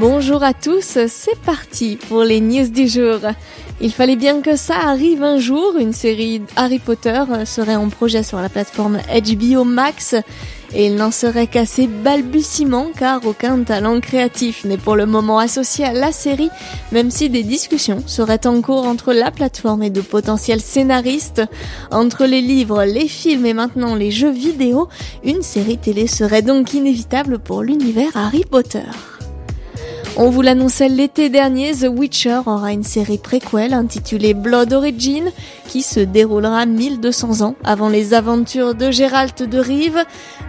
Bonjour à tous, c'est parti pour les news du jour. Il fallait bien que ça arrive un jour, une série Harry Potter serait en projet sur la plateforme HBO Max et il n'en serait qu'à ses balbutiements car aucun talent créatif n'est pour le moment associé à la série, même si des discussions seraient en cours entre la plateforme et de potentiels scénaristes. Entre les livres, les films et maintenant les jeux vidéo, une série télé serait donc inévitable pour l'univers Harry Potter. On vous l'annonçait l'été dernier, The Witcher aura une série préquelle intitulée Blood Origin qui se déroulera 1200 ans avant les aventures de Geralt de Rive.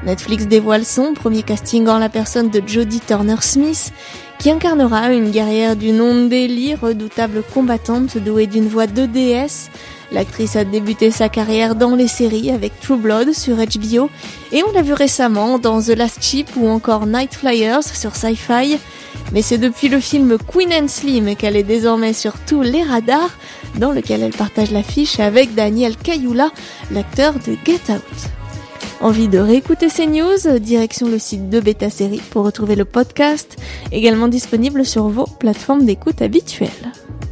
Netflix dévoile son premier casting en la personne de Jodie Turner-Smith qui incarnera une guerrière du nom d'Ellie, redoutable combattante douée d'une voix de déesse. L'actrice a débuté sa carrière dans les séries avec True Blood sur HBO et on l'a vu récemment dans The Last Ship ou encore Night Flyers sur Sci-Fi. Mais c'est depuis le film Queen and Slim qu'elle est désormais sur tous les radars, dans lequel elle partage l'affiche avec Daniel Kayoula, l'acteur de Get Out. Envie de réécouter ces news? Direction le site de Beta Série pour retrouver le podcast, également disponible sur vos plateformes d'écoute habituelles.